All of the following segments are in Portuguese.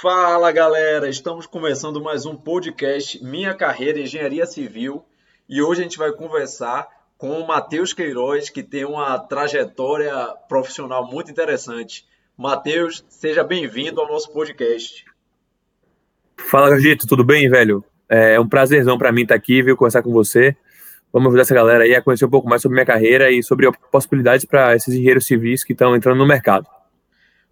Fala galera, estamos começando mais um podcast Minha Carreira em Engenharia Civil e hoje a gente vai conversar com o Matheus Queiroz, que tem uma trajetória profissional muito interessante. Matheus, seja bem-vindo ao nosso podcast. Fala, Gagito, tudo bem, velho? É um prazerzão para mim estar aqui, viu, conversar com você. Vamos ajudar essa galera aí a conhecer um pouco mais sobre minha carreira e sobre possibilidades para esses engenheiros civis que estão entrando no mercado.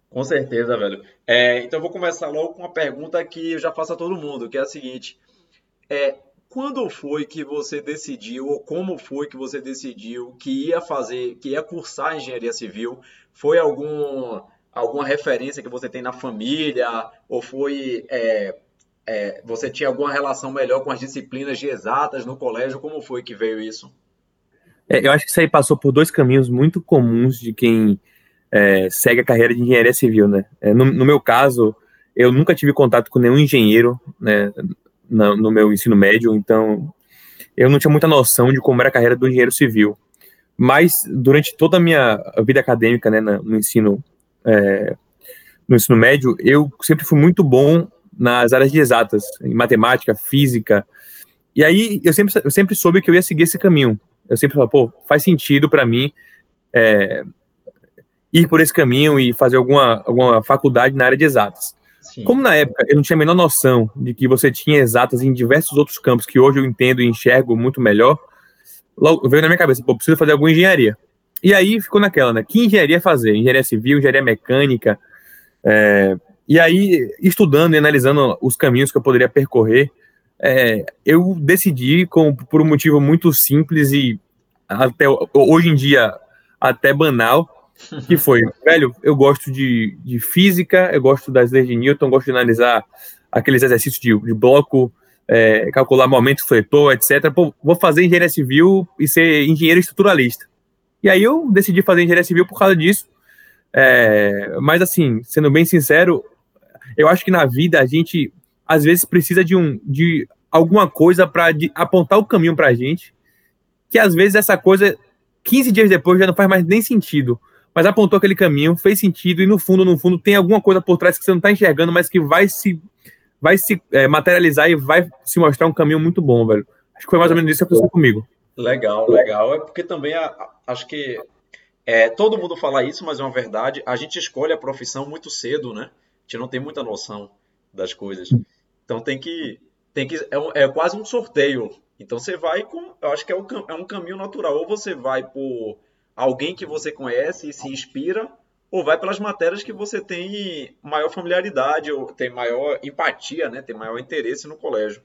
Com certeza, velho. É, então eu vou começar logo com uma pergunta que eu já faço a todo mundo, que é a seguinte: é, quando foi que você decidiu, ou como foi que você decidiu que ia fazer, que ia cursar engenharia civil? Foi algum, alguma referência que você tem na família? Ou foi. É, é, você tinha alguma relação melhor com as disciplinas de exatas no colégio? Como foi que veio isso? É, eu acho que isso aí passou por dois caminhos muito comuns de quem é, segue a carreira de engenharia civil, né? É, no, no, meu caso, eu nunca tive contato com nenhum engenheiro, né, no, no, meu ensino médio, então eu não tinha muita noção de como era a carreira do engenheiro civil. Mas durante toda a minha vida acadêmica, né, no ensino é, no ensino médio, eu sempre fui muito bom nas áreas de exatas, em matemática, física. E aí eu sempre, eu sempre soube que eu ia seguir esse caminho. Eu sempre falei, pô, faz sentido para mim é, ir por esse caminho e fazer alguma, alguma faculdade na área de exatas. Sim. Como na época eu não tinha a menor noção de que você tinha exatas em diversos outros campos que hoje eu entendo e enxergo muito melhor, logo veio na minha cabeça, pô, preciso fazer alguma engenharia. E aí ficou naquela, né? Que engenharia fazer? Engenharia civil, engenharia mecânica. É, e aí, estudando e analisando os caminhos que eu poderia percorrer, é, eu decidi, com, por um motivo muito simples e até hoje em dia até banal, que foi, velho, eu gosto de, de física, eu gosto das leis de Newton, gosto de analisar aqueles exercícios de, de bloco, é, calcular momento fletor, etc. Pô, vou fazer engenharia civil e ser engenheiro estruturalista. E aí eu decidi fazer engenharia civil por causa disso. É, mas assim, sendo bem sincero, eu acho que na vida a gente às vezes precisa de um de alguma coisa para apontar o caminho para a gente, que às vezes essa coisa 15 dias depois já não faz mais nem sentido mas apontou aquele caminho, fez sentido, e no fundo, no fundo, tem alguma coisa por trás que você não está enxergando, mas que vai se, vai se é, materializar e vai se mostrar um caminho muito bom, velho. Acho que foi mais ou menos isso que aconteceu comigo. Legal, legal. É porque também a, a, acho que é, todo mundo fala isso, mas é uma verdade. A gente escolhe a profissão muito cedo, né? A gente não tem muita noção das coisas. Então tem que. Tem que é, é quase um sorteio. Então você vai com. Eu acho que é um, é um caminho natural. Ou você vai por alguém que você conhece e se inspira, ou vai pelas matérias que você tem maior familiaridade, ou tem maior empatia, né? tem maior interesse no colégio.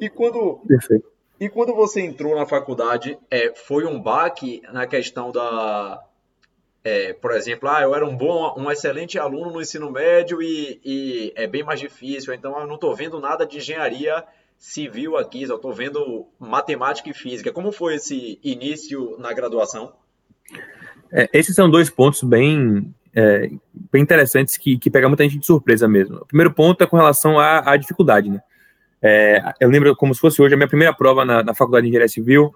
E quando, Perfeito. E quando você entrou na faculdade, é, foi um baque na questão da. É, por exemplo, ah, eu era um bom, um excelente aluno no ensino médio e, e é bem mais difícil, então eu não estou vendo nada de engenharia civil aqui, só estou vendo matemática e física. Como foi esse início na graduação? É, esses são dois pontos bem, é, bem interessantes que, que pegam muita gente de surpresa mesmo. O primeiro ponto é com relação à, à dificuldade, né? É, eu lembro como se fosse hoje a minha primeira prova na, na Faculdade de Engenharia Civil.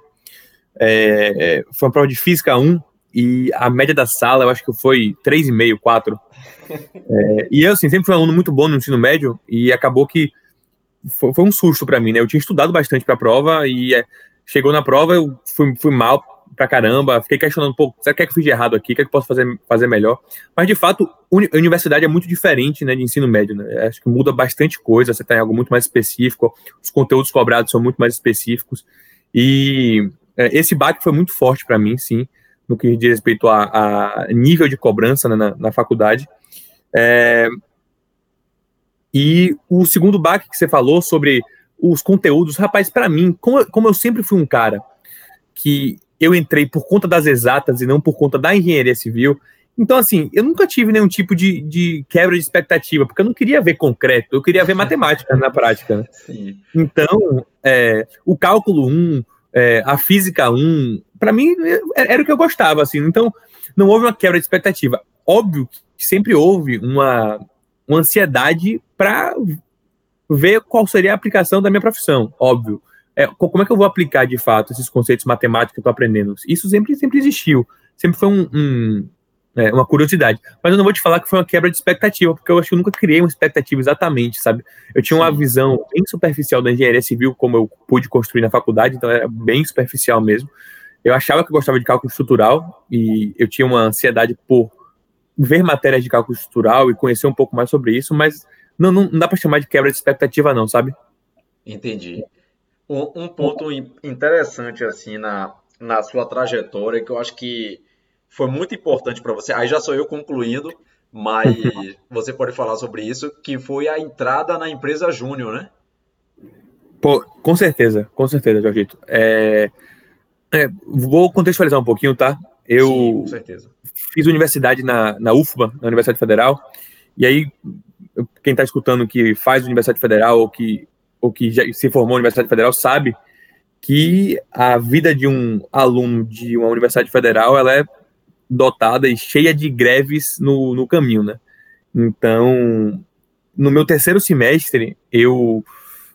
É, foi uma prova de Física 1 e a média da sala eu acho que foi 3,5, 4. É, e eu, assim, sempre fui um aluno muito bom no ensino médio e acabou que foi, foi um susto para mim, né? Eu tinha estudado bastante para a prova e é, chegou na prova, eu fui, fui mal pra caramba, fiquei questionando, pô, será que, é que eu fiz de errado aqui? O que é que eu posso fazer, fazer melhor? Mas, de fato, a universidade é muito diferente, né, de ensino médio, né? Acho que muda bastante coisa, você tem tá algo muito mais específico, os conteúdos cobrados são muito mais específicos, e é, esse baque foi muito forte para mim, sim, no que diz respeito a, a nível de cobrança né, na, na, faculdade. É, e o segundo baque que você falou sobre os conteúdos, rapaz, para mim, como, como eu sempre fui um cara que eu entrei por conta das exatas e não por conta da engenharia civil. Então, assim, eu nunca tive nenhum tipo de, de quebra de expectativa, porque eu não queria ver concreto, eu queria ver matemática na prática. Né? Então, é, o cálculo 1, é, a física 1, para mim é, era o que eu gostava, assim. Então, não houve uma quebra de expectativa. Óbvio que sempre houve uma, uma ansiedade para ver qual seria a aplicação da minha profissão, óbvio é, como é que eu vou aplicar de fato esses conceitos matemáticos que eu estou aprendendo? Isso sempre, sempre existiu, sempre foi um, um, é, uma curiosidade. Mas eu não vou te falar que foi uma quebra de expectativa, porque eu acho que eu nunca criei uma expectativa exatamente, sabe? Eu tinha uma visão bem superficial da engenharia civil, como eu pude construir na faculdade, então era bem superficial mesmo. Eu achava que eu gostava de cálculo estrutural e eu tinha uma ansiedade por ver matérias de cálculo estrutural e conhecer um pouco mais sobre isso, mas não, não, não dá para chamar de quebra de expectativa, não, sabe? Entendi. Um, ponto interessante assim na, na sua trajetória que eu acho que foi muito importante para você. Aí já sou eu concluindo, mas você pode falar sobre isso, que foi a entrada na empresa Júnior, né? Pô, com certeza, com certeza, Jorgito. É, é, vou contextualizar um pouquinho, tá? Eu Sim, com certeza. fiz universidade na, na UFBA, na Universidade Federal, e aí quem está escutando que faz Universidade Federal ou que, ou que já se formou na Universidade Federal sabe que a vida de um aluno de uma Universidade Federal ela é dotada e cheia de greves no, no caminho, né? Então, no meu terceiro semestre, eu,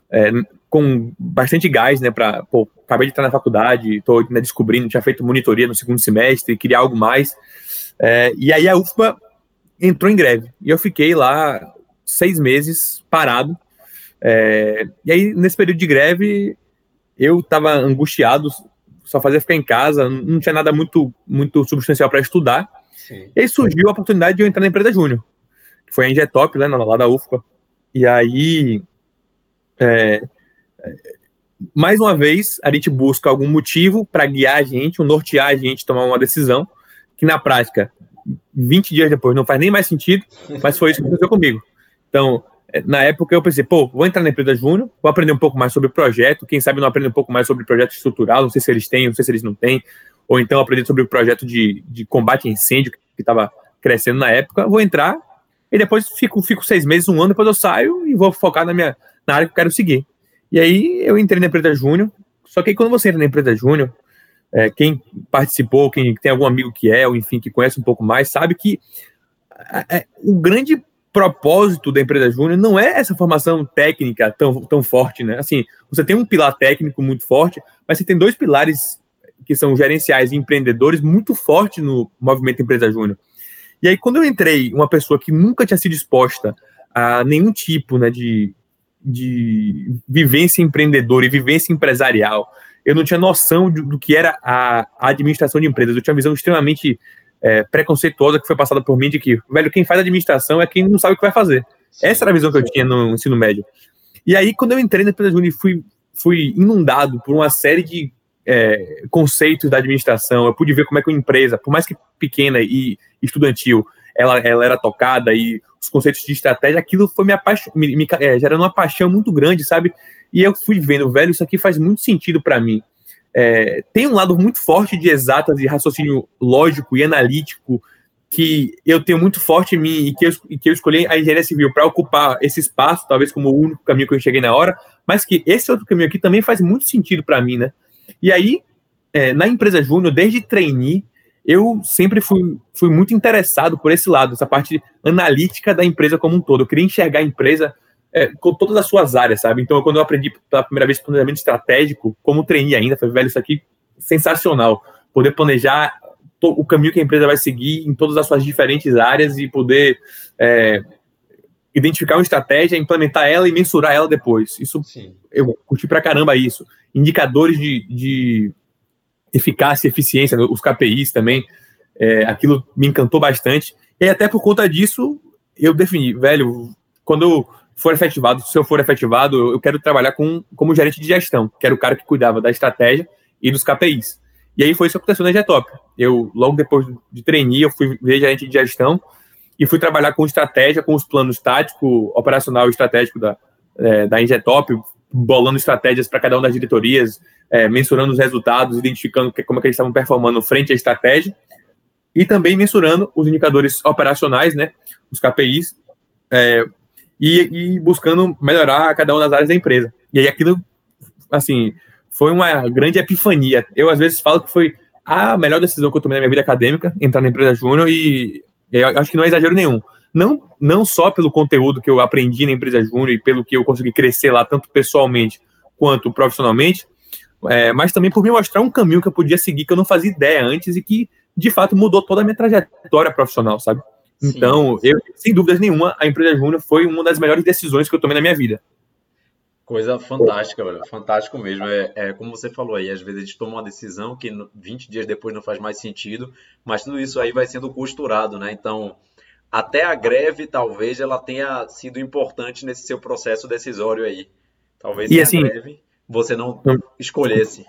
é, com bastante gás, né, para, acabei de estar na faculdade, estou né, descobrindo, tinha feito monitoria no segundo semestre, queria algo mais, é, e aí a UFPA entrou em greve, e eu fiquei lá seis meses parado, é, e aí nesse período de greve, eu estava angustiado, só fazia ficar em casa, não tinha nada muito, muito substancial para estudar. Sim. E aí surgiu a oportunidade de eu entrar na empresa Júnior, que foi a Ingetop, né, lá da UFPA. E aí, é, mais uma vez, a gente busca algum motivo para guiar a gente, um nortear a gente tomar uma decisão, que na prática, 20 dias depois, não faz nem mais sentido, mas foi isso que aconteceu comigo. Então, na época eu pensei, pô, vou entrar na empresa Júnior, vou aprender um pouco mais sobre o projeto, quem sabe não aprender um pouco mais sobre o projeto estrutural, não sei se eles têm, não sei se eles não têm, ou então aprender sobre o projeto de, de combate a incêndio que estava crescendo na época, vou entrar e depois fico, fico seis meses, um ano, depois eu saio e vou focar na minha na área que eu quero seguir. E aí eu entrei na empresa Júnior, só que aí quando você entra na empresa Júnior, é, quem participou, quem tem algum amigo que é, ou enfim, que conhece um pouco mais, sabe que é, o grande propósito da empresa júnior não é essa formação técnica tão, tão forte, né? Assim, você tem um pilar técnico muito forte, mas você tem dois pilares que são gerenciais e empreendedores muito fortes no movimento empresa júnior. E aí, quando eu entrei, uma pessoa que nunca tinha sido exposta a nenhum tipo né, de, de vivência empreendedora e vivência empresarial, eu não tinha noção do, que era a, a administração de empresas, eu tinha uma visão extremamente é, preconceituosa que foi passada por mim de que, velho, quem faz administração é quem não sabe o que vai fazer. Essa era a visão que eu tinha no ensino médio. E aí, quando eu entrei na empresa Júnior, fui, fui inundado por uma série de é, conceitos da administração. Eu pude ver como é que uma empresa, por mais que pequena e estudantil, ela, ela era tocada e os conceitos de estratégia, aquilo foi me, me, me é, gerando uma paixão muito grande, sabe? E eu fui vendo, velho, isso aqui faz muito sentido para mim é, tem um lado muito forte de exatas e raciocínio lógico e analítico que eu tenho muito forte em mim e que eu, e que eu escolhi a engenharia civil para ocupar esse espaço, talvez como o único caminho que eu cheguei na hora, mas que esse outro caminho aqui também faz muito sentido para mim, né? E aí, é, na empresa Júnior, desde trainee, eu sempre fui, fui muito interessado por esse lado, essa parte analítica da empresa como um todo. Eu queria enxergar a empresa é, com todas as suas áreas, sabe? Então, quando eu aprendi pela primeira vez planejamento estratégico, como treinei ainda, foi velho, isso aqui sensacional. Poder planejar o caminho que a empresa vai seguir em todas as suas diferentes áreas e poder é, identificar uma estratégia, implementar ela e mensurar ela depois. Isso Sim. eu curti pra caramba isso. Indicadores de, de eficácia eficiência, os KPIs também, é, aquilo me encantou bastante. E até por conta disso, eu defini, velho, quando eu for efetivado, se eu for efetivado, eu quero trabalhar com, como gerente de gestão, que era o cara que cuidava da estratégia e dos KPIs. E aí foi isso que aconteceu na Getop. Eu, logo depois de treinar, eu fui ver gerente de gestão e fui trabalhar com estratégia, com os planos tático, operacional e estratégico da, é, da Ingetop, bolando estratégias para cada uma das diretorias, é, mensurando os resultados, identificando que, como é que eles estavam performando frente à estratégia, e também mensurando os indicadores operacionais, né, os KPIs, é, e, e buscando melhorar cada uma das áreas da empresa. E aí aquilo, assim, foi uma grande epifania. Eu, às vezes, falo que foi a melhor decisão que eu tomei na minha vida acadêmica, entrar na empresa júnior, e eu acho que não é exagero nenhum. Não, não só pelo conteúdo que eu aprendi na empresa júnior e pelo que eu consegui crescer lá, tanto pessoalmente quanto profissionalmente, é, mas também por me mostrar um caminho que eu podia seguir que eu não fazia ideia antes e que de fato mudou toda a minha trajetória profissional, sabe? Então, sim. eu, sem dúvidas nenhuma, a empresa Júnior foi uma das melhores decisões que eu tomei na minha vida. Coisa fantástica, velho. Fantástico mesmo. É, é, como você falou aí, às vezes a gente toma uma decisão que 20 dias depois não faz mais sentido, mas tudo isso aí vai sendo costurado, né? Então, até a greve, talvez, ela tenha sido importante nesse seu processo decisório aí. Talvez e assim, greve você não escolhesse.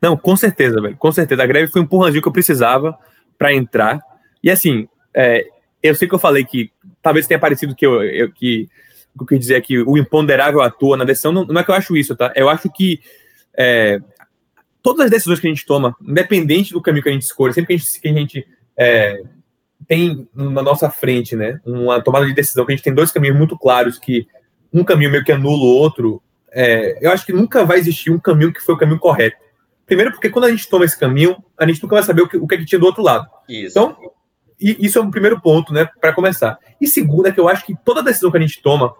Não, com certeza, velho. Com certeza. A greve foi um empurrãozinho que eu precisava para entrar. E assim, é, eu sei que eu falei que talvez tenha parecido que eu, eu que o que eu quis dizer é que o imponderável atua na decisão. Não, não, é que eu acho isso, tá? Eu acho que é, todas as decisões que a gente toma, independente do caminho que a gente escolhe, sempre que a gente, que a gente é, tem na nossa frente, né, uma tomada de decisão, que a gente tem dois caminhos muito claros, que um caminho meio que anula o outro, é, eu acho que nunca vai existir um caminho que foi o caminho correto. Primeiro, porque quando a gente toma esse caminho, a gente nunca vai saber o que, o que, é que tinha do outro lado. Isso. Então, isso é um primeiro ponto, né, para começar. E segundo é que eu acho que toda decisão que a gente toma,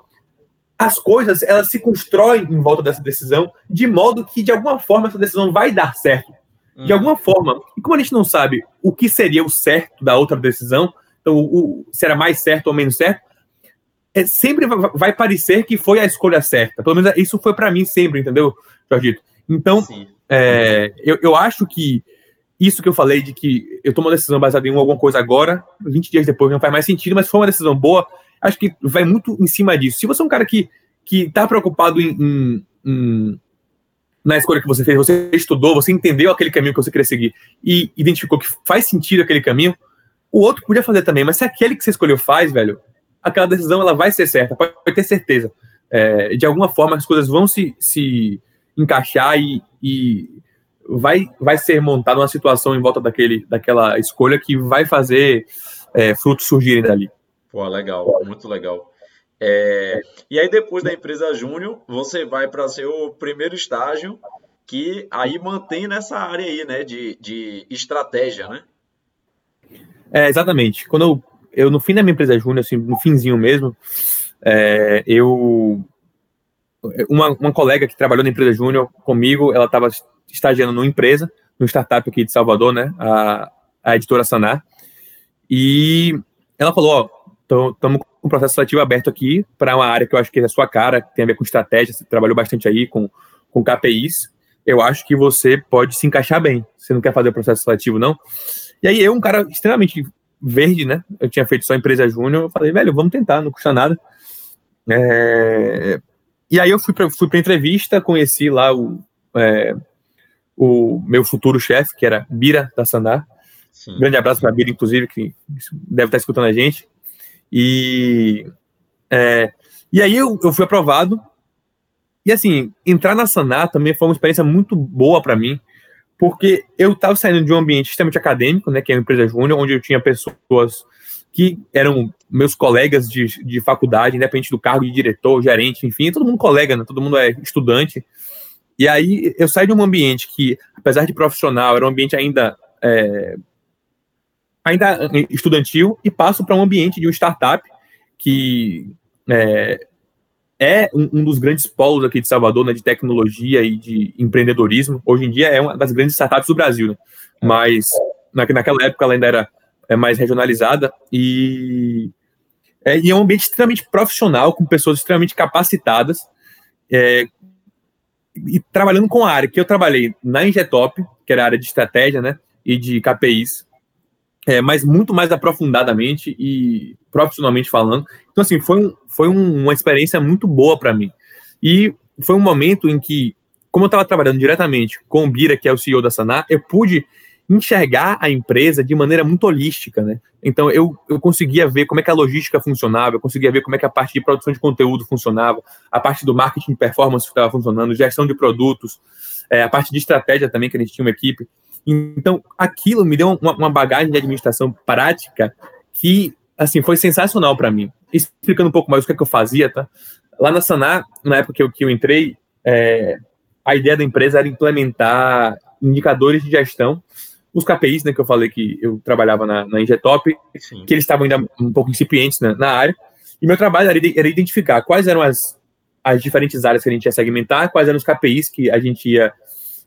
as coisas elas se constroem em volta dessa decisão, de modo que de alguma forma essa decisão vai dar certo. De hum. alguma forma. E como a gente não sabe o que seria o certo da outra decisão, então o, o se era mais certo ou menos certo, é, sempre vai, vai parecer que foi a escolha certa. Pelo menos isso foi para mim sempre, entendeu, Jorgito? Então, é, eu, eu acho que isso que eu falei de que eu tomo uma decisão baseada em alguma coisa agora, 20 dias depois não faz mais sentido, mas foi uma decisão boa, acho que vai muito em cima disso. Se você é um cara que, que tá preocupado em, em, em na escolha que você fez, você estudou, você entendeu aquele caminho que você queria seguir e identificou que faz sentido aquele caminho, o outro podia fazer também, mas se aquele que você escolheu faz, velho, aquela decisão ela vai ser certa, pode, ter certeza. É, de alguma forma as coisas vão se, se encaixar e, e vai, vai ser montada uma situação em volta daquele, daquela escolha que vai fazer é, frutos surgirem dali. Pô, legal, muito legal. É, e aí, depois da empresa Júnior, você vai para seu primeiro estágio, que aí mantém nessa área aí, né, de, de estratégia, né? É, exatamente. Quando eu, eu, no fim da minha empresa Júnior, assim, no finzinho mesmo, é, eu. Uma, uma colega que trabalhou na empresa Júnior comigo, ela estava estagiando numa empresa, numa startup aqui de Salvador, né? A, a editora Sanar. E ela falou: Ó, estamos com um processo seletivo aberto aqui para uma área que eu acho que é a sua cara, que tem a ver com estratégia, você trabalhou bastante aí com, com KPIs. Eu acho que você pode se encaixar bem. Você não quer fazer o processo seletivo, não? E aí eu, um cara extremamente verde, né? Eu tinha feito só empresa júnior, eu falei, velho, vamos tentar, não custa nada. É... E aí eu fui para fui a entrevista, conheci lá o, é, o meu futuro chefe, que era Bira da Sanar. Sim. Grande abraço para Bira, inclusive, que deve estar escutando a gente. E, é, e aí eu, eu fui aprovado. E assim, entrar na Sanar também foi uma experiência muito boa para mim, porque eu estava saindo de um ambiente extremamente acadêmico, né, que é uma empresa júnior, onde eu tinha pessoas que eram meus colegas de, de faculdade, independente do cargo de diretor, gerente, enfim, todo mundo colega, né, todo mundo é estudante. E aí eu saí de um ambiente que, apesar de profissional, era um ambiente ainda é, ainda estudantil e passo para um ambiente de uma startup que é, é um, um, dos grandes polos aqui de Salvador, né, de tecnologia e de empreendedorismo. Hoje em dia é uma das grandes startups do Brasil, né? mas na, naquela época ela ainda era é, mais regionalizada e é, e é um ambiente extremamente profissional, com pessoas extremamente capacitadas, é, e trabalhando com a área que eu trabalhei na Ingetop, que era a área de estratégia, né, e de KPIs, é, mas muito mais aprofundadamente e profissionalmente falando. Então, assim, foi, um, foi um, uma experiência muito boa para mim. E foi um momento em que, como eu estava trabalhando diretamente com o Bira, que é o CEO da Sanar, eu pude enxergar a empresa de maneira muito holística, né? Então eu, eu conseguia ver como é que a logística funcionava, eu conseguia ver como é que a parte de produção de conteúdo funcionava, a parte do marketing performance estava funcionando, gestão de produtos, é, a parte de estratégia também, que a gente tinha uma equipe. Então aquilo me deu uma, uma bagagem de administração prática que assim foi sensacional para mim. Explicando um pouco mais o que, é que eu fazia, tá? Lá na Sanar, na época que eu, que eu entrei, é, a ideia da empresa era implementar indicadores de gestão os KPIs, né, que eu falei que eu trabalhava na, na Ingetop, Sim. que eles estavam ainda um pouco incipientes né, na área, e meu trabalho era, era, identificar quais eram as, as diferentes áreas que a gente ia segmentar, quais eram os KPIs que a gente ia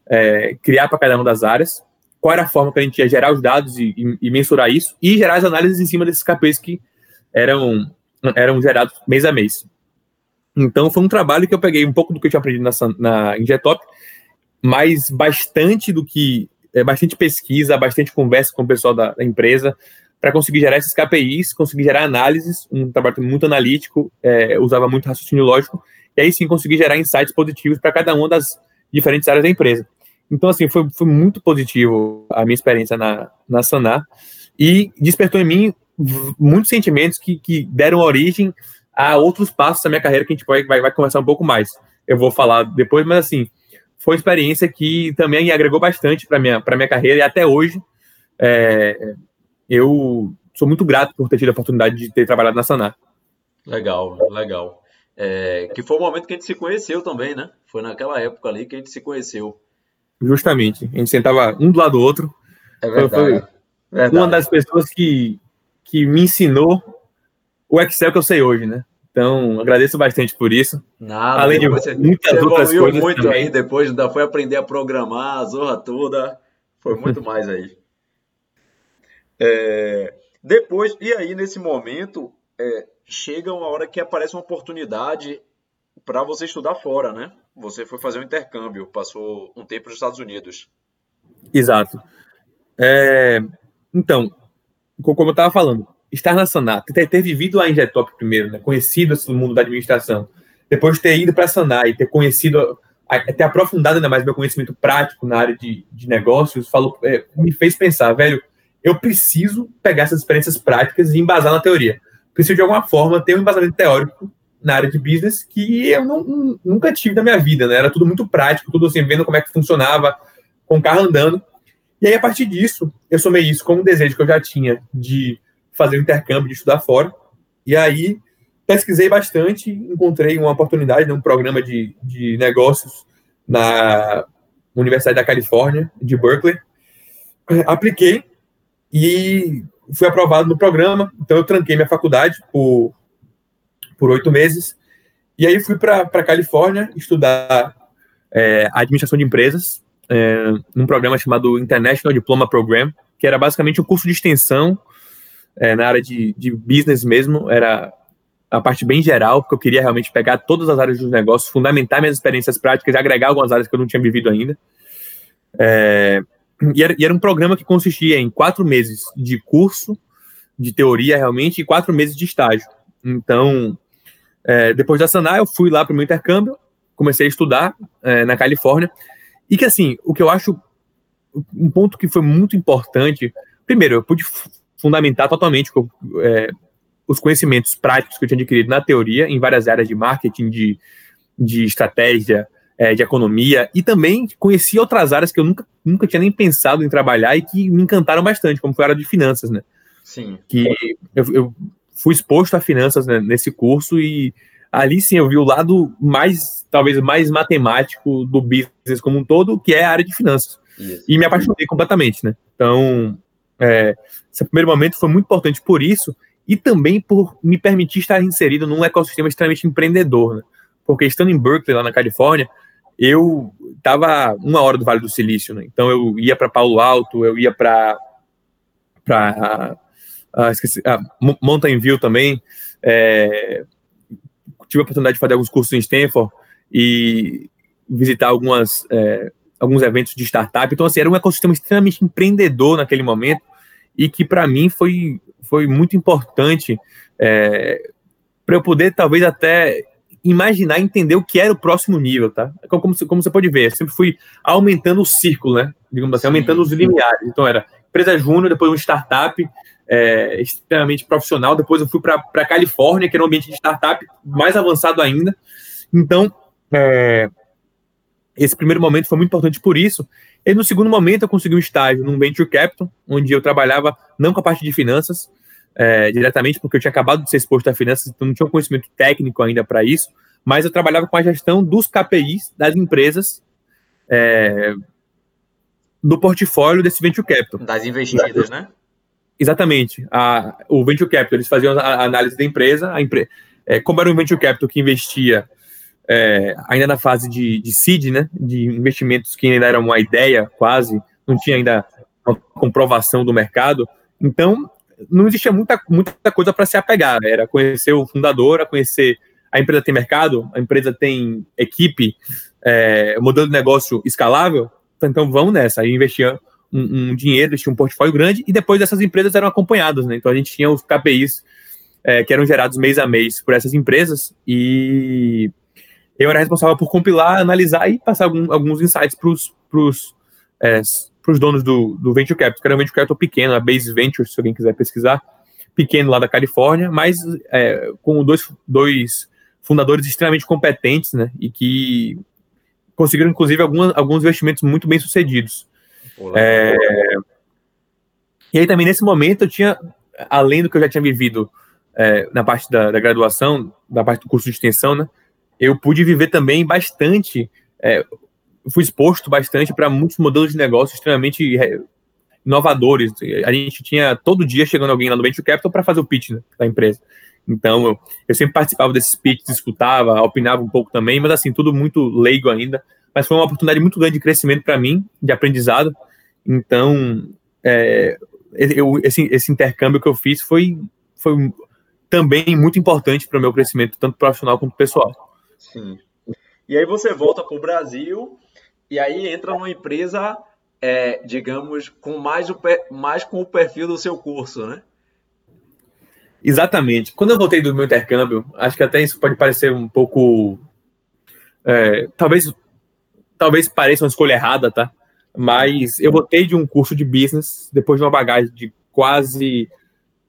é, criar para cada uma das áreas, qual era a forma que a gente ia gerar os dados e, e, e mensurar isso, e gerar as análises em cima desses KPIs que eram, eram gerados mês a mês. Então, foi um trabalho que eu peguei um pouco do que eu tinha aprendido na, na Ingetop, mas bastante do que. É, bastante pesquisa, bastante conversa com o pessoal da, da empresa, para conseguir gerar esses KPIs, conseguir gerar análises, um trabalho muito analítico, é, usava muito raciocínio lógico, e aí sim conseguir gerar insights positivos para cada uma das diferentes áreas da empresa. Então, assim, foi, foi muito positivo a minha experiência na, na Sanar, e despertou em mim muitos sentimentos que, que deram origem a outros passos da minha carreira que a gente vai, vai, vai conversar um pouco mais. Eu vou falar depois, mas assim, foi uma experiência que também agregou bastante para minha para minha carreira e até hoje é, eu sou muito grato por ter tido a oportunidade de ter trabalhado na Sanar. Legal, legal. É, que foi o momento que a gente se conheceu também, né? Foi naquela época ali que a gente se conheceu. Justamente. A gente sentava um do lado do outro. É verdade. Foi, foi verdade. uma das pessoas que, que me ensinou o Excel que eu sei hoje, né? Então, agradeço bastante por isso. Nada, Além de você, muitas você outras coisas muito também. aí depois, ainda foi aprender a programar, a zorra toda. Foi muito mais aí. É, depois, e aí nesse momento, é, chega uma hora que aparece uma oportunidade para você estudar fora, né? Você foi fazer um intercâmbio, passou um tempo nos Estados Unidos. Exato. É, então, como eu estava falando, estar na Sanar, ter, ter vivido a Ingetop primeiro, né, conhecido assim, o mundo da administração, depois ter ido para a Sanar e ter conhecido, ter aprofundado ainda mais meu conhecimento prático na área de, de negócios, falou, é, me fez pensar, velho, eu preciso pegar essas experiências práticas e embasar na teoria. Preciso, de alguma forma, ter um embasamento teórico na área de business que eu não, nunca tive na minha vida, né? Era tudo muito prático, tudo assim, vendo como é que funcionava, com o carro andando. E aí, a partir disso, eu somei isso com um desejo que eu já tinha de fazer um intercâmbio, de estudar fora. E aí, pesquisei bastante, encontrei uma oportunidade, um programa de, de negócios na Universidade da Califórnia, de Berkeley. Apliquei e fui aprovado no programa. Então, eu tranquei minha faculdade por por oito meses. E aí fui para a Califórnia estudar é, administração de empresas é, num programa chamado International Diploma Program, que era basicamente um curso de extensão é, na área de, de business mesmo. Era a parte bem geral, porque eu queria realmente pegar todas as áreas dos negócios, fundamentar minhas experiências práticas e agregar algumas áreas que eu não tinha vivido ainda. É, e, era, e, era, um programa que consistia em quatro meses de curso, de teoria realmente, e quatro meses de estágio. Então, é, depois da Sanar, eu fui lá para o meu intercâmbio, comecei a estudar é, na Califórnia, e que, assim, o que eu acho um ponto que foi muito importante, primeiro, eu pude fundamentar totalmente é, os conhecimentos práticos que eu tinha adquirido na teoria, em várias áreas de marketing, de, de estratégia, é, de economia, e também conheci outras áreas que eu nunca, nunca tinha nem pensado em trabalhar e que me encantaram bastante, como foi a área de finanças, né? Sim. Que eu, eu fui exposto a finanças né, nesse curso e ali sim eu vi o lado mais, talvez mais matemático do business como um todo, que é a área de finanças. Isso. E me apaixonei completamente, né? Então, é, esse primeiro momento foi muito importante por isso e também por me permitir estar inserido num ecossistema extremamente empreendedor, né? Porque estando em Berkeley, lá na Califórnia, eu estava uma hora do Vale do Silício, né? Então eu ia para Paulo Alto, eu ia para para ah, ah, Mountain View também. É, tive a oportunidade de fazer alguns cursos em Stanford e visitar algumas, é, alguns eventos de startup. Então, assim, era um ecossistema extremamente empreendedor naquele momento e que, para mim, foi, foi muito importante é, para eu poder, talvez, até imaginar, entender o que era o próximo nível, tá? Como, como você pode ver, eu sempre fui aumentando o círculo, né? Digamos assim, aumentando os limiares. Então, era empresa júnior, depois um startup, é, extremamente profissional. Depois eu fui para a Califórnia, que era um ambiente de startup mais avançado ainda. Então, é, esse primeiro momento foi muito importante por isso. E no segundo momento eu consegui um estágio num Venture Capital, onde eu trabalhava não com a parte de finanças, é, diretamente, porque eu tinha acabado de ser exposto a finanças, então não tinha um conhecimento técnico ainda para isso, mas eu trabalhava com a gestão dos KPIs das empresas é, do portfólio desse Venture Capital. Das investidas, né? Exatamente. A, o Venture Capital, eles faziam a, análise da empresa, a é, como era um Venture Capital que investia é, ainda na fase de, de seed, né, de investimentos que ainda eram uma ideia quase, não tinha ainda uma comprovação do mercado. Então, não existia muita, muita coisa para se apegar. Era conhecer o fundador, conhecer a empresa tem mercado, a empresa tem equipe, é, modelo de negócio escalável, então vamos nessa. Aí investia um, um dinheiro, tinha um portfólio grande, e depois essas empresas eram acompanhadas, né? Então a gente tinha os KPIs é, que eram gerados mês a mês por essas empresas, e eu era responsável por compilar, analisar e passar algum, alguns insights para os é, donos do, do Venture Capital, que era um Venture Capital pequeno, a Base Venture, se alguém quiser pesquisar, pequeno lá da Califórnia, mas é, com dois, dois fundadores extremamente competentes, né, e que conseguiram, inclusive, alguns, alguns investimentos muito bem sucedidos. É, e aí também, nesse momento, eu tinha, além do que eu já tinha vivido é, na parte da, da, graduação, da parte do curso de extensão, né, eu pude viver também bastante, é, fui exposto bastante para muitos modelos de negócio extremamente é, inovadores. A gente tinha todo dia chegando alguém lá no Venture Capital para fazer o pitch né, da empresa. Então, eu, eu, sempre participava desses pitches, escutava, opinava um pouco também, mas assim, tudo muito leigo ainda. Mas foi uma oportunidade muito grande de crescimento para mim, de aprendizado. Então, é, eu, esse, esse intercâmbio que eu fiz foi, foi também muito importante para o meu crescimento, tanto profissional quanto pessoal. Sim. E aí você volta para o Brasil e aí entra numa empresa, é, digamos, com mais, o, mais com o perfil do seu curso, né? Exatamente. Quando eu voltei do meu intercâmbio, acho que até isso pode parecer um pouco. É, talvez, talvez pareça uma escolha errada, tá? Mas eu voltei de um curso de business, depois de uma bagagem de quase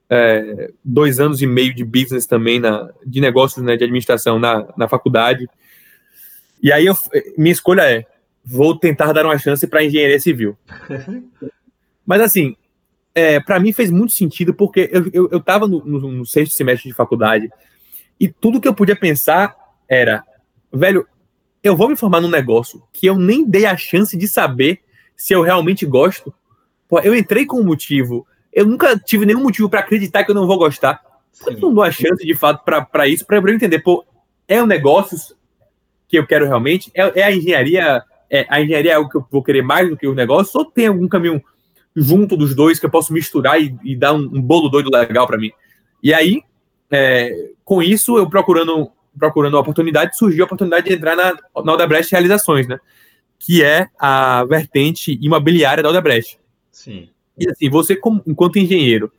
é, dois anos e meio de business também, na, de negócios, né, de administração na, na faculdade. E aí eu, minha escolha é: vou tentar dar uma chance para engenharia civil. Mas assim, é, para mim fez muito sentido, porque eu, eu, eu tava no, no, no, sexto semestre de faculdade e tudo que eu podia pensar era, velho, eu vou me formar num negócio que eu nem dei a chance de saber se eu realmente gosto. Pô, eu entrei com um motivo, eu nunca tive nenhum motivo para acreditar que eu não vou gostar. Por que não dou a chance de fato para isso, para eu entender, pô, é um negócio que eu quero realmente? É, é a engenharia, é, a engenharia é o que eu vou querer mais do que o negócio? Ou tem algum caminho junto dos dois que eu posso misturar e, e dar um, um, bolo doido legal para mim. E aí, é, com isso, eu procurando procurando a oportunidade, surgiu a oportunidade de entrar na, na Odebrecht Realizações, né? Que é a vertente imobiliária da Odebrecht. Sim. E assim, você, como, enquanto engenheiro,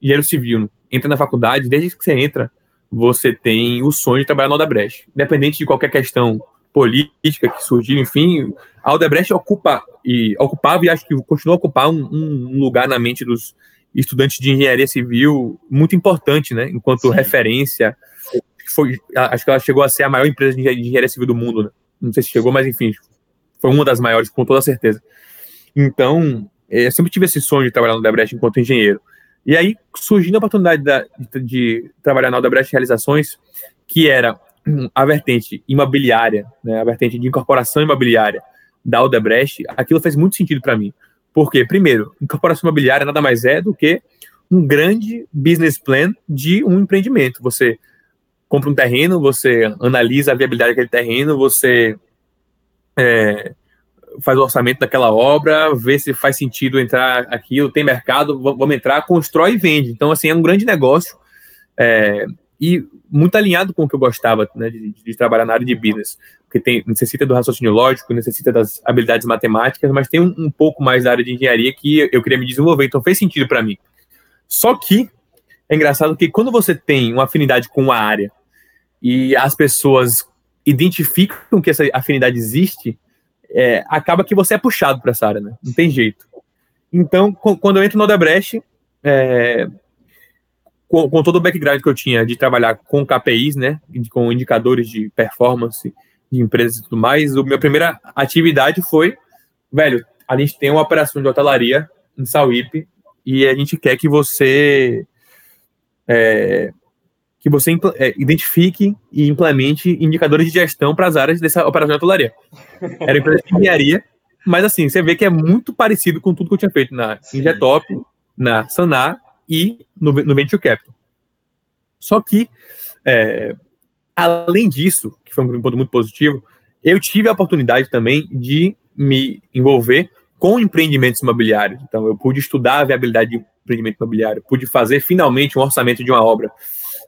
engenheiro civil, entra na faculdade, desde que você entra, você tem o sonho de trabalhar na Odebrecht. Independente de qualquer questão política que surgiu, enfim, a Odebrecht ocupa e ocupava e acho que continua a ocupar um, um lugar na mente dos estudantes de engenharia civil muito importante, né? Enquanto Sim. referência, foi, acho que ela chegou a ser a maior empresa de engenharia civil do mundo, né? Não sei se chegou, mas enfim, foi uma das maiores com toda certeza. Então, eu sempre tive esse sonho de trabalhar na Odebrecht enquanto engenheiro. E aí, surgindo a oportunidade da, de, de, trabalhar na Odebrecht Realizações, que era a vertente imobiliária, né, a vertente de incorporação imobiliária da Odebrecht, aquilo fez muito sentido para mim. Porque, primeiro, incorporação imobiliária nada mais é do que um grande business plan de um empreendimento. Você compra um terreno, você analisa a viabilidade daquele terreno, você é, faz o orçamento daquela obra, vê se faz sentido entrar aquilo, tem mercado, vamos entrar, constrói e vende. Então, assim, é um grande negócio. É, e muito alinhado com o que eu gostava né, de, de, trabalhar na área de business, porque tem, necessita do raciocínio lógico, necessita das habilidades matemáticas, mas tem um, um pouco mais da área de engenharia que eu queria me desenvolver, então fez sentido para mim. Só que é engraçado que quando você tem uma afinidade com uma área e as pessoas identificam que essa afinidade existe, é, acaba que você é puxado para essa área, né? Não tem jeito. Então, quando eu entro no Odebrecht, é, com, com, todo o background que eu tinha de trabalhar com KPIs, né, com indicadores de performance de empresas e tudo mais, a minha primeira atividade foi, velho, a gente tem uma operação de hotelaria em Sauípe e a gente quer que você é, que você é, identifique e implemente indicadores de gestão para as áreas dessa operação de hotelaria. Era empresa de engenharia, mas assim, você vê que é muito parecido com tudo que eu tinha feito na Ingetop, na Sanar e no, no Venture Capital. Só que, é, além disso, que foi um ponto muito positivo, eu tive a oportunidade também de me envolver com empreendimentos imobiliários. Então, eu pude estudar a viabilidade de empreendimento imobiliário, pude fazer finalmente um orçamento de uma obra.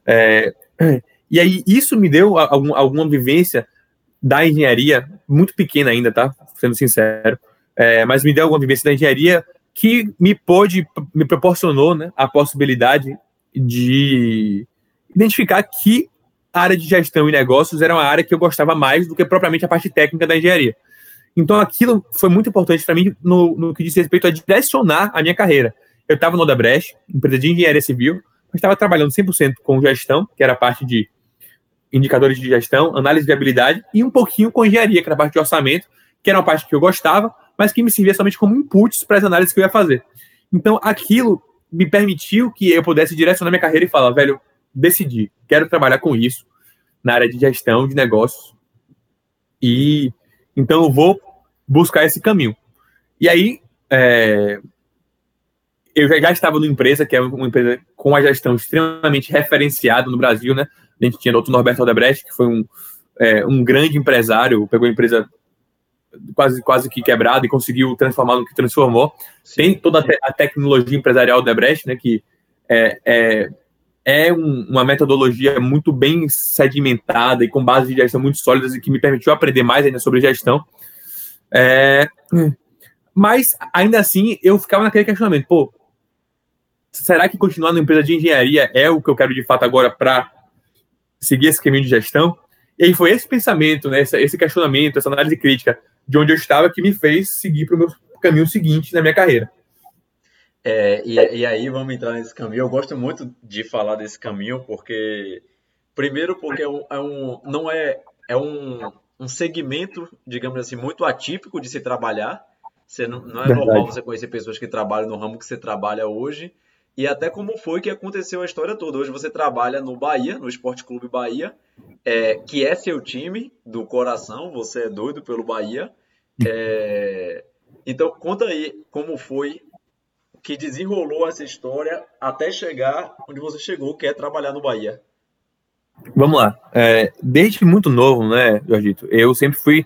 É, e aí, isso me deu algum, alguma vivência da engenharia, muito pequena ainda, tá? Sendo sincero, é, mas me deu alguma vivência da engenharia que me pôde, me proporcionou né, a possibilidade de identificar que a área de gestão e negócios era uma área que eu gostava mais do que propriamente a parte técnica da engenharia. Então, aquilo foi muito importante para mim no, no, que diz respeito a direcionar a minha carreira. Eu estava no Odebrecht, empresa de engenharia civil, estava trabalhando 100% com gestão, que era a parte de indicadores de gestão, análise de habilidade, e um pouquinho com engenharia, que era a parte de orçamento, que era uma parte que eu gostava, mas que me servia somente como inputs para as análises que eu ia fazer. Então, aquilo me permitiu que eu pudesse direcionar minha carreira e falar, velho, decidi, quero trabalhar com isso na área de gestão de negócios. E então eu vou buscar esse caminho. E aí, é, eu já, estava numa empresa que é uma empresa com a gestão extremamente referenciada no Brasil, né? A gente tinha o Dr. Norberto Odebrecht, que foi um, é, um grande empresário, pegou a empresa quase, quase que quebrada e conseguiu transformar no que transformou. Sim, Tem toda sim. a, tecnologia empresarial da Odebrecht, né? Que é, é, é um, uma metodologia muito bem sedimentada e com bases de gestão muito sólidas e que me permitiu aprender mais ainda sobre gestão. É, mas, ainda assim, eu ficava naquele questionamento, pô, será que continuar na empresa de engenharia é o que eu quero de fato agora para seguir esse caminho de gestão? E aí foi esse pensamento, né, esse, esse questionamento, essa análise crítica de onde eu estava que me fez seguir para o meu caminho seguinte na minha carreira. É, e, e, aí vamos entrar nesse caminho. Eu gosto muito de falar desse caminho porque, primeiro, porque é um, é um não é é um, um segmento, digamos assim, muito atípico de se trabalhar. Você não, não é Verdade. normal você conhecer pessoas que trabalham no ramo que você trabalha hoje. E até como foi que aconteceu a história toda. Hoje você trabalha no Bahia, no Esporte Clube Bahia, é, que é seu time do coração. Você é doido pelo Bahia. É, então conta aí como foi que desenrolou essa história até chegar onde você chegou, que é trabalhar no Bahia? Vamos lá. É, desde muito novo, né, Jorgito, eu sempre fui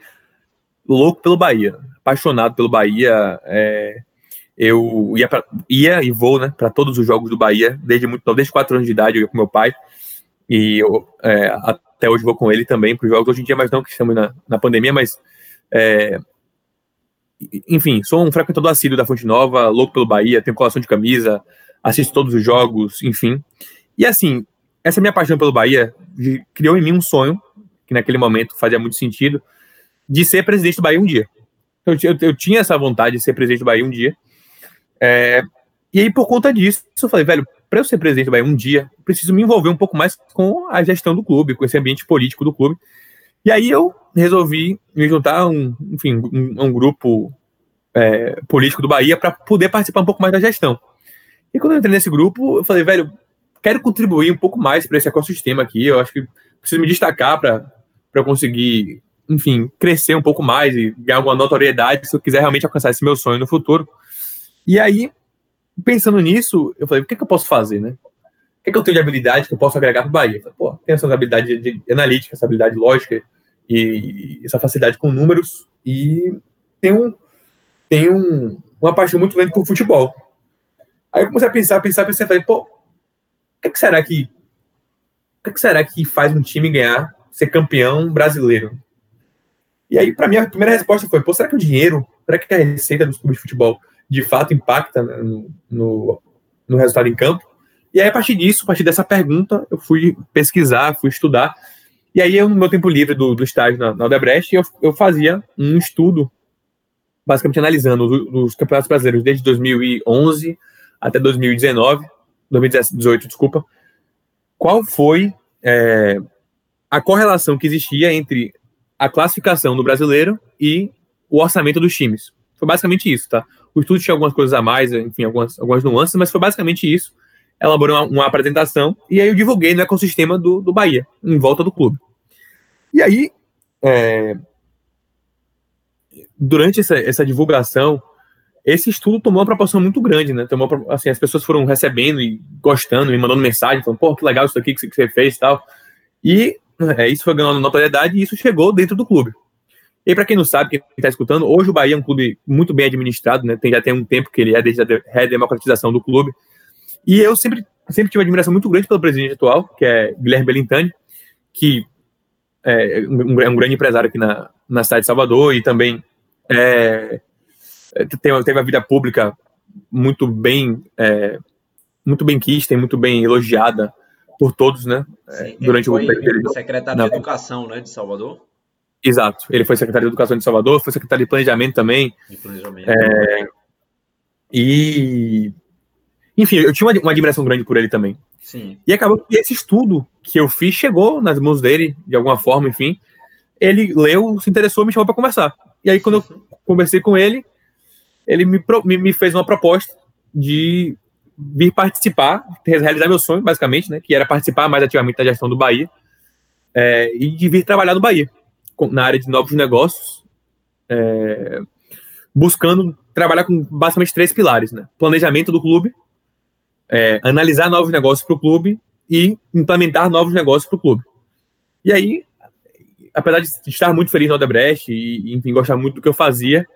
louco pelo Bahia, apaixonado pelo Bahia. É, eu ia, pra, ia e vou né, para todos os jogos do Bahia, desde muito desde 4 anos de idade, eu ia com meu pai. E eu, é, até hoje vou com ele também para os jogos. Hoje em dia, mais não, que estamos na, na pandemia, mas é, enfim, sou um frequentador assíduo da Fonte Nova, louco pelo Bahia, tenho colação de camisa, assisto todos os jogos, enfim. E assim, essa minha paixão pelo Bahia criou em mim um sonho, que naquele momento fazia muito sentido, de ser presidente do Bahia um dia. Eu, eu, eu tinha essa vontade de ser presidente do Bahia um dia. É, e aí, por conta disso, eu falei, velho, para eu ser presidente do Bahia um dia, preciso me envolver um pouco mais com a gestão do clube, com esse ambiente político do clube. E aí eu resolvi me juntar a um, enfim, um, um grupo é, político do Bahia para poder participar um pouco mais da gestão. E quando eu entrei nesse grupo, eu falei, velho, quero contribuir um pouco mais para esse ecossistema aqui. Eu acho que preciso me destacar para conseguir, enfim, crescer um pouco mais e ganhar alguma notoriedade se eu quiser realmente alcançar esse meu sonho no futuro. E aí, pensando nisso, eu falei, o que, é que eu posso fazer, né? O que, é que eu tenho de habilidade que eu posso agregar para o Bahia? falei, Pô, tenho essa habilidade de analítica, essa habilidade lógica e essa facilidade com números e tenho, tenho um, uma paixão muito grande por futebol. Aí eu comecei a pensar, pensar, pensar, falei, pô, o que, que será que o que, que será que faz um time ganhar, ser campeão brasileiro? E aí, para mim, a primeira resposta foi: pô, será que o dinheiro, será que a receita dos clubes de futebol de fato impacta no, no, no resultado em campo? E aí, a partir disso, a partir dessa pergunta, eu fui pesquisar, fui estudar. E aí, eu, no meu tempo livre do, do estágio na, na Odebrecht, eu, eu fazia um estudo, basicamente analisando os, os campeonatos brasileiros desde 2011 até 2019, 2018, desculpa, qual foi é, a correlação que existia entre a classificação do brasileiro e o orçamento dos times. Foi basicamente isso, tá? O estudo tinha algumas coisas a mais, enfim, algumas, algumas nuances, mas foi basicamente isso. Elaborou uma, uma apresentação e aí eu divulguei no ecossistema do, do Bahia, em volta do clube. E aí, é, durante essa, essa divulgação, esse estudo tomou uma proporção muito grande, né? Tomou, assim, as pessoas foram recebendo e gostando, me mandando mensagem, falando, pô, que legal isso aqui que você fez e tal. E é, isso foi ganhando notoriedade e isso chegou dentro do clube. E para quem não sabe, quem está escutando, hoje o Bahia é um clube muito bem administrado, né? Tem, já tem um tempo que ele é desde a redemocratização do clube. E eu sempre, sempre tive uma admiração muito grande pelo presidente atual, que é Guilherme Belintani, que é um, é um grande empresário aqui na, na cidade de Salvador e também é, é teve, teve a vida pública muito bem é, muito bem quista e muito bem elogiada por todos, né? Sim, durante o período. Secretário de Educação, né, de Salvador. Exato. Ele foi secretário de Educação de Salvador, foi secretário de Planejamento também. De planejamento. É, e enfim, eu tinha uma, admiração grande por ele também. Sim. E acabou que esse estudo que eu fiz chegou nas mãos dele, de alguma forma, enfim. Ele leu, se interessou, me chamou para conversar. E aí, quando eu conversei com ele, ele me, me fez uma proposta de vir participar, realizar meu sonho, basicamente, né, que era participar mais ativamente da gestão do Bahia, é, e de vir trabalhar no Bahia, na área de novos negócios, é, buscando trabalhar com basicamente três pilares, né, planejamento do clube, é, analisar novos negócios para o clube e implementar novos negócios para o clube. E aí, apesar de estar muito feliz no Odebrecht e, enfim, gostar muito do que eu fazia,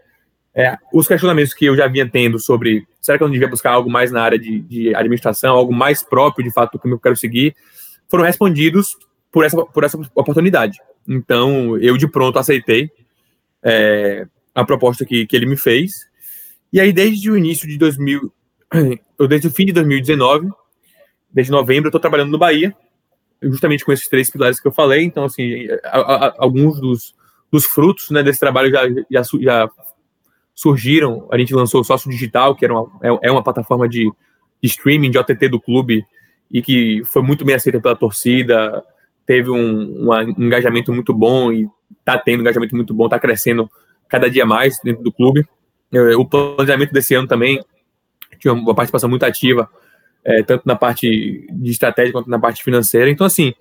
é, os questionamentos que eu já vinha tendo sobre será que eu não devia buscar algo mais na área de, de administração, algo mais próprio de fato do que eu quero seguir, foram respondidos por essa, por essa oportunidade. Então, eu de pronto aceitei é, a proposta que, que ele me fez. E aí, desde o início de 2000, eu desde o fim de 2019, desde novembro, eu estou trabalhando no Bahia, justamente com esses três pilares que eu falei. Então, assim, a, a, alguns dos, dos frutos né, desse trabalho já, já, já, surgiram. A gente lançou o Sócio Digital, que era uma, é, é uma plataforma de, de streaming de OTT do clube e que foi muito bem aceita pela torcida, teve um, um engajamento muito bom e está tendo um engajamento muito bom, está crescendo cada dia mais dentro do clube. É, o planejamento desse ano também tinha uma participação muito ativa, é, tanto na parte de estratégia quanto na parte financeira. Então, assim,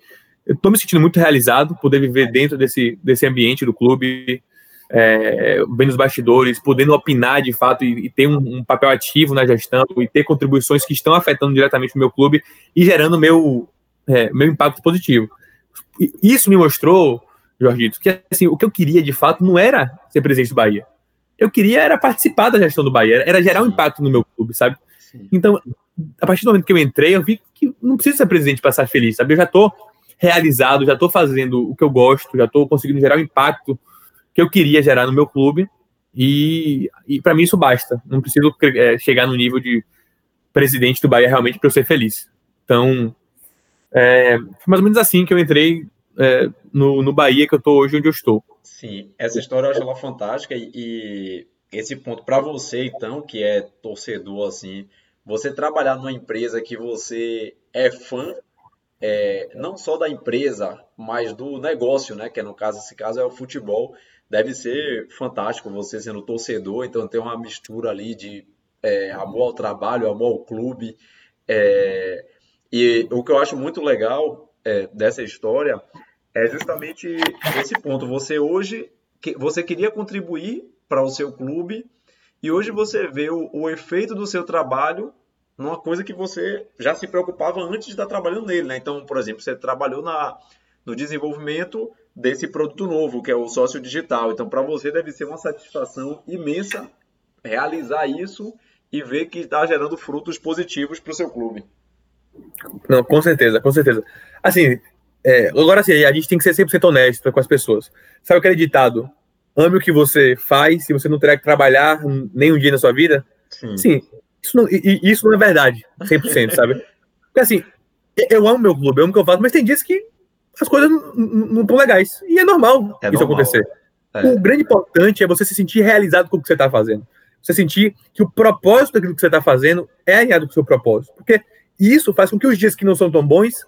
eu estou me sentindo muito realizado poder viver dentro desse, desse ambiente do clube, é, vendo os bastidores, podendo opinar de fato e, e ter um, um, papel ativo na gestão e ter contribuições que estão afetando diretamente o meu clube e gerando meu, é, meu impacto positivo. Isso me mostrou, Jorgito, que assim, o que eu queria de fato não era ser presidente do Bahia eu queria era participar da gestão do Bahia, era gerar um impacto no meu clube, sabe? Então, a partir do momento que eu entrei, eu vi que não preciso ser presidente para estar feliz, sabe? Eu já estou realizado, já estou fazendo o que eu gosto, já estou conseguindo gerar o impacto que eu queria gerar no meu clube e, e para mim isso basta. Não preciso é, chegar no nível de presidente do Bahia realmente para eu ser feliz. Então, é, foi mais ou menos assim que eu entrei é, no, no Bahia, que eu estou hoje onde eu estou. Sim, essa história eu acho ela fantástica e, e esse ponto para você, então, que é torcedor, assim, você trabalhar numa empresa que você é fã, é, não só da empresa, mas do negócio, né? Que é, no caso, esse caso é o futebol. Deve ser fantástico você sendo torcedor, então tem uma mistura ali de é, amor ao trabalho, amor ao clube. É, e o que eu acho muito legal é, dessa história é justamente esse ponto. Você hoje você queria contribuir para o seu clube e hoje você vê o, o, efeito do seu trabalho numa coisa que você já se preocupava antes de estar trabalhando nele, né? Então, por exemplo, você trabalhou na, no desenvolvimento desse produto novo, que é o sócio digital. Então, para você deve ser uma satisfação imensa realizar isso e ver que está gerando frutos positivos para o seu clube. Não, com certeza, com certeza. Assim, é, agora sim, a gente tem que ser 100% honesto com as pessoas. Sabe aquele ditado? Ame o que você faz, se você não terá que trabalhar nem um dia na sua vida? Sim. sim isso, não, isso não é verdade, 100%, sabe? Porque assim, eu amo meu clube, eu amo o que eu faço, mas tem dias que as coisas não estão legais. E é normal é isso normal. acontecer. É. O grande importante é você se sentir realizado com o que você está fazendo. Você sentir que o propósito daquilo que você está fazendo é alinhado com o seu propósito. Porque isso faz com que os dias que não são tão bons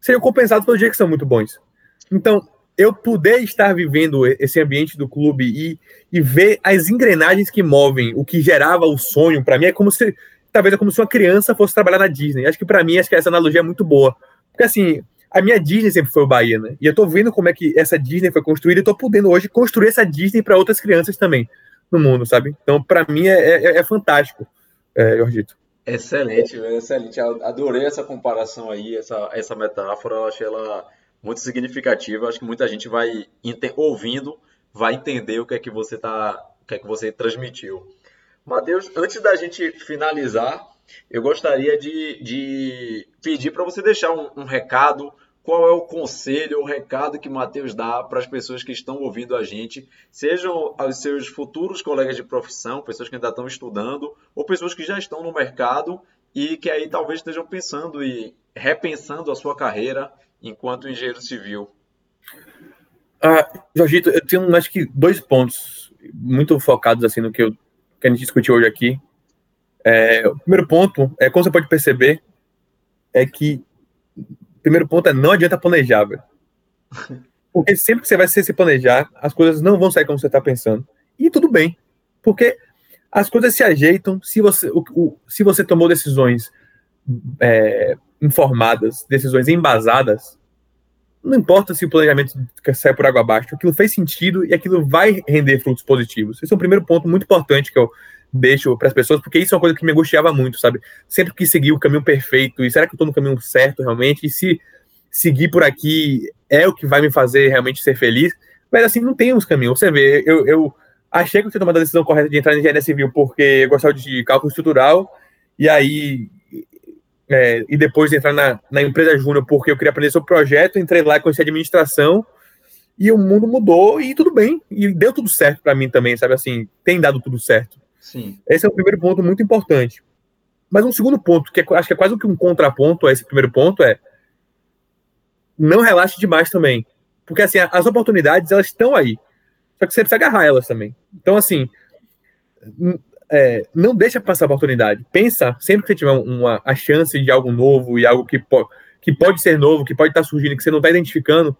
seriam compensados pelos dias que são muito bons. Então, eu poder estar vivendo esse ambiente do clube e, e ver as engrenagens que movem o que gerava o sonho, para mim é como se talvez é como se uma criança fosse trabalhar na Disney. Acho que para mim acho que essa analogia é muito boa. Porque assim, a minha Disney sempre foi o Bahia, né? E eu tô vendo como é que essa Disney foi construída e tô podendo hoje construir essa Disney para outras crianças também no mundo, sabe? Então, para mim é, é, é fantástico, é, Jorgito. Excelente, excelente. Adorei essa comparação aí, essa, essa metáfora. Eu achei ela muito significativa. Acho que muita gente vai ouvindo, vai entender o que é que você tá, o que é que você transmitiu. Matheus, antes da gente finalizar, eu gostaria de, de pedir para você deixar um, um recado, qual é o conselho, o recado que Matheus dá para as pessoas que estão ouvindo a gente, sejam os seus futuros colegas de profissão, pessoas que ainda estão estudando, ou pessoas que já estão no mercado e que aí talvez estejam pensando e repensando a sua carreira enquanto engenheiro civil. Ah, Jorgito, eu tenho acho que dois pontos muito focados assim no que, eu, que a gente discutiu hoje aqui. É, o primeiro ponto é como você pode perceber é que primeiro ponto é não adianta planejar, velho. Porque sempre que você vai se planejar, as coisas não vão sair como você está pensando. E tudo bem. Porque as coisas se ajeitam se você, o, o, se você tomou decisões é, informadas, decisões embasadas. Não importa se o planejamento sai por água abaixo, aquilo fez sentido e aquilo vai render frutos positivos. Esse é o primeiro ponto muito importante que eu deixo para as pessoas, porque isso é uma coisa que me angustiava muito, sabe? Sempre que seguir o caminho perfeito, e será que eu estou no caminho certo realmente? E se seguir por aqui é o que vai me fazer realmente ser feliz? Mas assim, não tem uns caminhos. Você vê, eu, eu achei que eu tinha tomado a decisão correta de entrar na engenharia civil porque eu gostava de cálculo estrutural, e aí. É, e depois de entrar na, na empresa júnior porque eu queria aprender sobre projeto, entrei lá e conheci administração, e o mundo mudou e tudo bem. E deu tudo certo para mim também, sabe? Assim, tem dado tudo certo. Sim. Esse é o primeiro ponto muito importante. Mas um segundo ponto, que é, acho que é quase que um contraponto a esse primeiro ponto, é não relaxe demais também. Porque assim, as oportunidades, elas estão aí. Só que você precisa agarrar elas também. Então, assim, é, não deixa passar a oportunidade. Pensa, sempre que você tiver uma, a chance de algo novo e algo que, po que pode ser novo, que pode estar surgindo, que você não está identificando,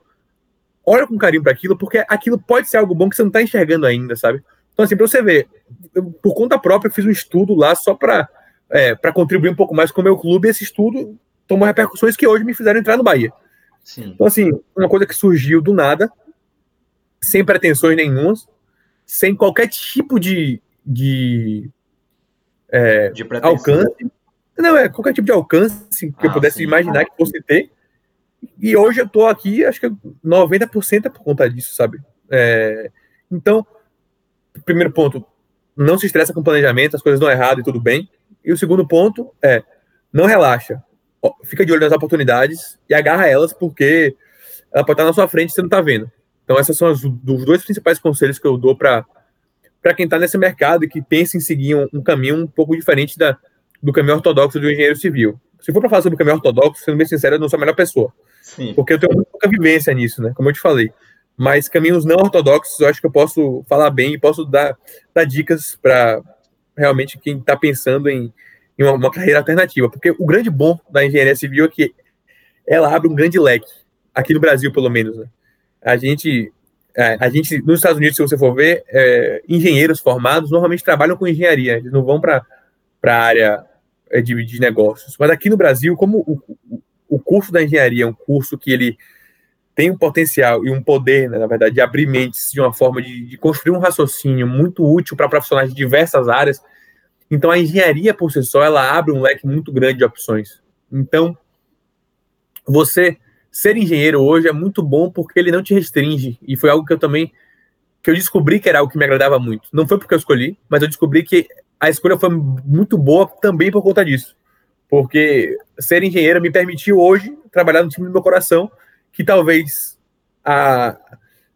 olha com carinho para aquilo, porque aquilo pode ser algo bom que você não está enxergando ainda, sabe? Então, assim, para você ver, eu, por conta própria, eu fiz um estudo lá só para é, contribuir um pouco mais com o meu clube, e esse estudo tomou repercussões que hoje me fizeram entrar no Bahia. Sim. Então, assim, uma coisa que surgiu do nada, sem pretensões nenhumas, sem qualquer tipo de, de, é, de alcance. Não, é qualquer tipo de alcance que ah, eu pudesse sim. imaginar que fosse ter. E hoje eu tô aqui, acho que 90% é por conta disso, sabe? É, então, primeiro ponto, não se estressa com planejamento, as coisas dão errado e tudo bem. E o segundo ponto é, não relaxa. Fica de olho nas oportunidades e agarra elas, porque ela pode estar na sua frente e você não está vendo. Então, esses são os, os dois principais conselhos que eu dou para quem está nesse mercado e que pensa em seguir um, um, caminho um pouco diferente da, do caminho ortodoxo do engenheiro civil. Se for para falar sobre o caminho ortodoxo, sendo bem sincero, eu não sou a melhor pessoa. Sim. Porque eu tenho muito pouca vivência nisso, né? Como eu te falei mas caminhos não ortodoxos eu acho que eu posso falar bem e posso dar, dar dicas para realmente quem está pensando em, em uma, uma, carreira alternativa. Porque o grande bom da engenharia civil é que ela abre um grande leque, aqui no Brasil, pelo menos. Né? A gente. É, a gente, nos Estados Unidos, se você for ver, é, engenheiros formados normalmente trabalham com engenharia, eles não vão para a área é, de, de negócios. Mas aqui no Brasil, como o, o curso da engenharia é um curso que ele tem um potencial e um poder, né, na verdade, de abrir mentes de uma forma de, de construir um raciocínio muito útil para profissionais de diversas áreas. Então, a engenharia por si só, ela abre um leque muito grande de opções. Então, você ser engenheiro hoje é muito bom porque ele não te restringe. E foi algo que eu também que eu descobri que era algo que me agradava muito. Não foi porque eu escolhi, mas eu descobri que a escolha foi muito boa também por conta disso. Porque ser engenheiro me permitiu hoje trabalhar no time do meu coração que talvez a,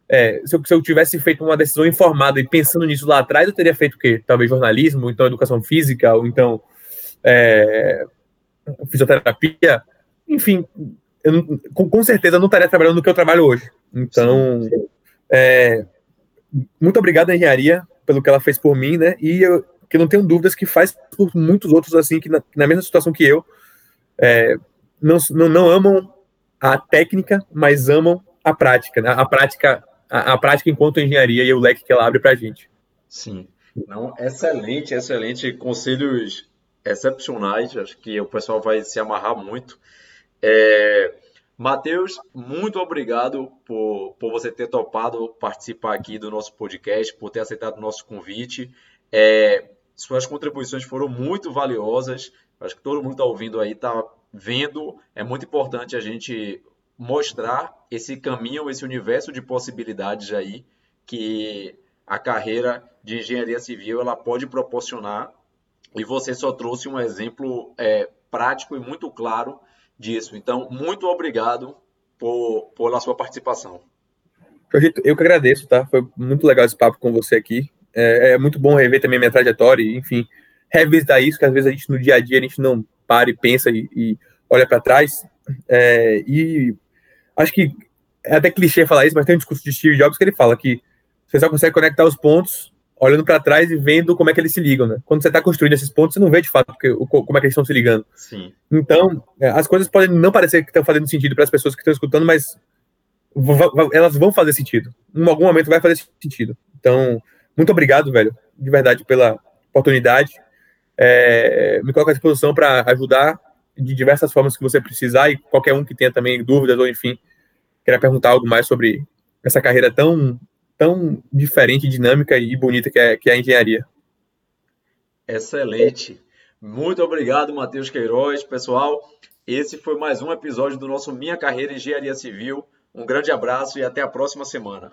é, se, eu, se, eu, tivesse feito uma decisão informada e pensando nisso lá atrás, eu teria feito o quê? Talvez jornalismo, ou então educação física, ou então é, fisioterapia. Enfim, eu, com, com, certeza não estaria trabalhando no que eu trabalho hoje. Então, sim, sim. É, muito obrigado à engenharia pelo que ela fez por mim, né? E eu que não tenho dúvidas que faz por muitos outros assim que na, na mesma situação que eu é, não, não, não amam a técnica, mas amam a prática, né? A prática, a, a prática enquanto engenharia e o leque que ela abre para a gente. Sim. Não, excelente, excelente. Conselhos excepcionais. Acho que o pessoal vai se amarrar muito. É... Matheus, muito obrigado por, por você ter topado participar aqui do nosso podcast, por ter aceitado o nosso convite. É... Suas contribuições foram muito valiosas. Acho que todo mundo está ouvindo aí, está vendo, é muito importante a gente mostrar esse caminho, esse universo de possibilidades aí que a carreira de engenharia civil ela pode proporcionar e você só trouxe um exemplo é, prático e muito claro disso. Então, muito obrigado por, pela sua participação. Eu que agradeço, tá? Foi muito legal esse papo com você aqui. É, é muito bom rever também minha trajetória, enfim, revisitar isso, que às vezes a gente no dia a dia a gente não para e pensa e, e olha para trás. É, e acho que é até clichê falar isso, mas tem um discurso de Steve Jobs que ele fala que você só consegue conectar os pontos olhando para trás e vendo como é que eles se ligam, né? Quando você está construindo esses pontos, você não vê de fato porque, como é que eles estão se ligando. Sim. Então, é, as coisas podem não parecer que estão fazendo sentido para as pessoas que estão escutando, mas elas vão fazer sentido. Em algum momento vai fazer sentido. Então, muito obrigado, velho, de verdade, pela oportunidade. É, me coloco à disposição para ajudar de diversas formas que você precisar e qualquer um que tenha também dúvidas ou, enfim, queira perguntar algo mais sobre essa carreira tão tão diferente, dinâmica e bonita que é, que é a engenharia. Excelente. Muito obrigado, Matheus Queiroz. Pessoal, esse foi mais um episódio do nosso Minha Carreira em Engenharia Civil. Um grande abraço e até a próxima semana.